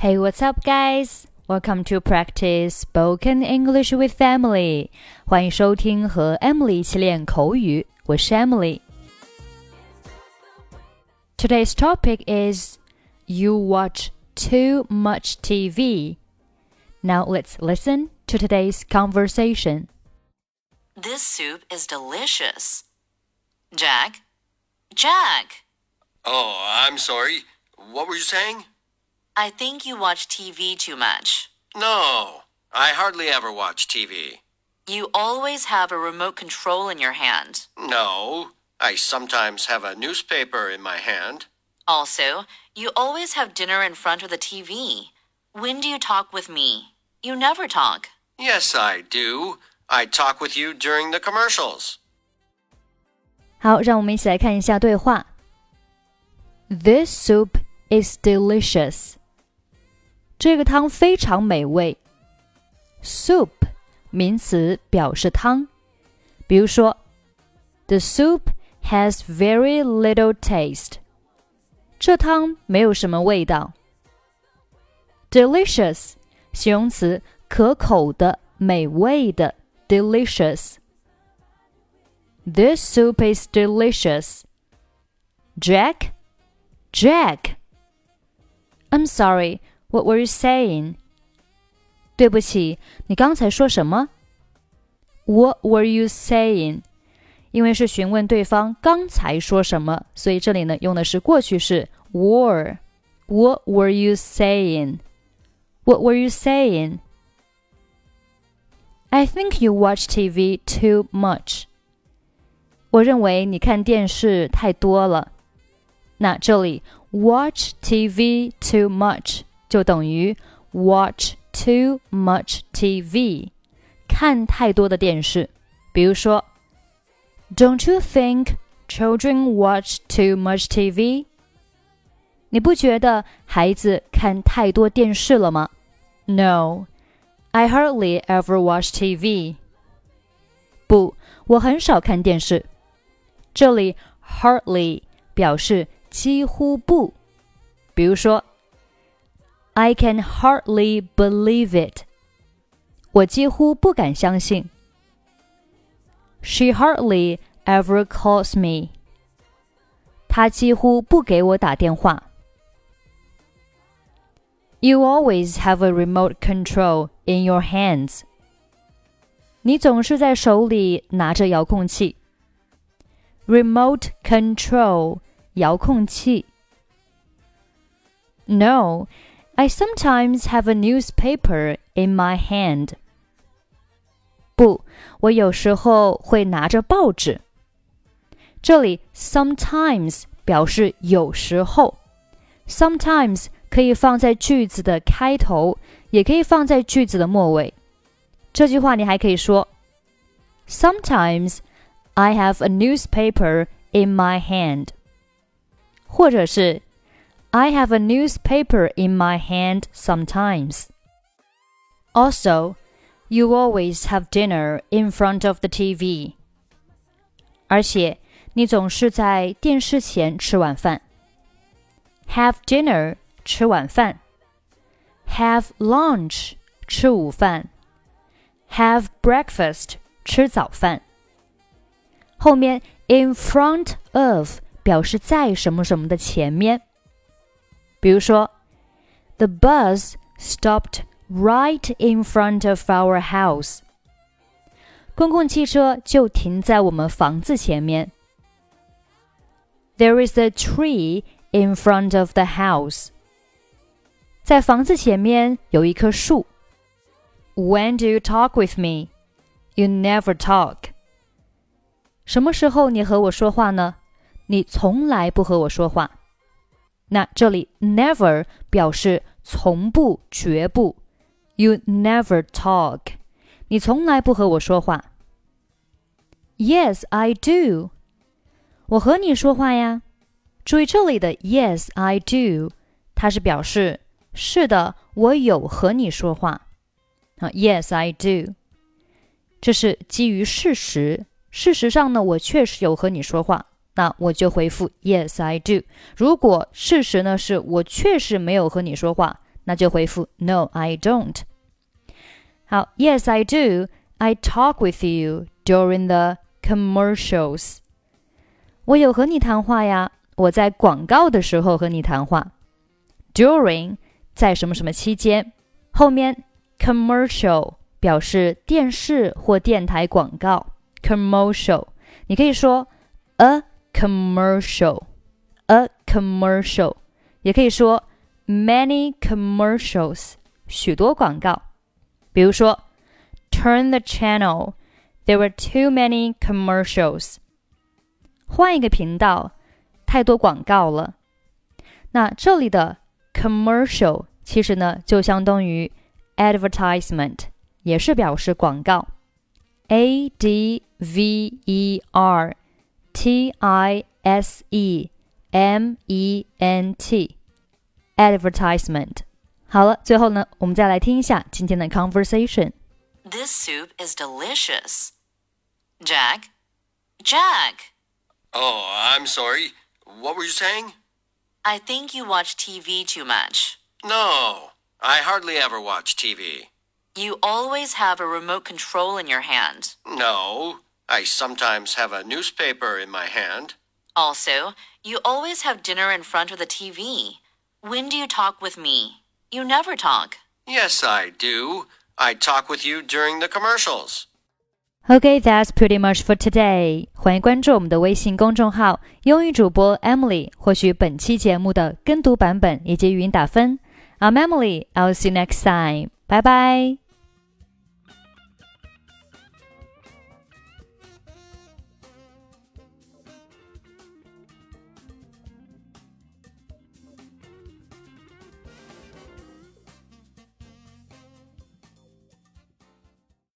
Hey, what's up, guys? Welcome to practice spoken English with Emily. 欢迎收听和 Emily 一起练口语，我是 Emily。Today's topic is you watch too much TV. Now let's listen to today's conversation. This soup is delicious. Jack? Jack! Oh, I'm sorry. What were you saying? I think you watch TV too much. No, I hardly ever watch TV. You always have a remote control in your hand. No, I sometimes have a newspaper in my hand. Also, you always have dinner in front of the TV. When do you talk with me? You never talk. Yes, I do. I talk with you during the commercials. 好，让我们一起来看一下对话。This soup is delicious. 这个汤非常美味。Soup 名词表示汤，比如说，The soup has very little taste。这汤没有什么味道。Delicious 形容词，可口的、美味的。Delicious。This soup is delicious. Jack, Jack. I'm sorry. What were you saying? 对不起，你刚才说什么？What were you saying? 因为是询问对方刚才说什么，所以这里呢用的是过去式 were。What were you saying? What were you saying? I think you watch TV too much. 我认为你看电视太多了。那这里 watch TV too much 就等于 watch too much TV，看太多的电视。比如说，Don't you think children watch too much TV？你不觉得孩子看太多电视了吗？No, I hardly ever watch TV。不，我很少看电视。这里 hardly 表示几乎不。比如说 ，I can hardly believe it。我几乎不敢相信。She hardly ever calls me。她几乎不给我打电话。You always have a remote control in your hands。你总是在手里拿着遥控器。Remote control 遥控器。No, I sometimes have a newspaper in my hand. 不，我有时候会拿着报纸。这里 sometimes 表示有时候，sometimes 可以放在句子的开头，也可以放在句子的末尾。这句话你还可以说：Sometimes I have a newspaper in my hand，或者是 I have a newspaper in my hand sometimes. Also, you always have dinner in front of the TV. 而且你总是在电视前吃晚饭。Have dinner 吃晚饭，Have lunch 吃午饭，Have breakfast 吃早饭。后面 in front of 表示在什么什么的前面。 比如说，The bus stopped right in front of our house。公共汽车就停在我们房子前面。There is a tree in front of the house。在房子前面有一棵树。When do you talk with me? You never talk. 什么时候你和我说话呢？你从来不和我说话。 那这里 never 表示从不、绝不。You never talk，你从来不和我说话。Yes, I do。我和你说话呀。注意这里的 Yes, I do，它是表示是的，我有和你说话。啊，Yes, I do。这是基于事实。事实上呢，我确实有和你说话，那我就回复 Yes, I do。如果事实呢是我确实没有和你说话，那就回复 No, I don't。好，Yes, I do. I talk with you during the commercials. 我有和你谈话呀，我在广告的时候和你谈话。During 在什么什么期间，后面 commercial 表示电视或电台广告。commercial 你可以说 a commercial，a commercial，也可以说 many commercials，许多广告。比如说，turn the channel。There were too many commercials。换一个频道，太多广告了。那这里的 commercial 其实呢就相当于 advertisement，也是表示广告。A D V E R T I S E M E N T advertisement。好了，最后呢，我们再来听一下今天的 conversation。 This soup is delicious. Jack? Jack! Oh, I'm sorry. What were you saying? I think you watch TV too much. No, I hardly ever watch TV. You always have a remote control in your hand. No, I sometimes have a newspaper in my hand. Also, you always have dinner in front of the TV. When do you talk with me? You never talk. Yes, I do. I talk with you during the commercials. Okay, that's pretty much for today. 欢迎关注我们的微信公众号“英语主播 Emily”，获取本期节目的跟读版本以及语音打分。I'm Emily. I'll see you next time. Bye bye.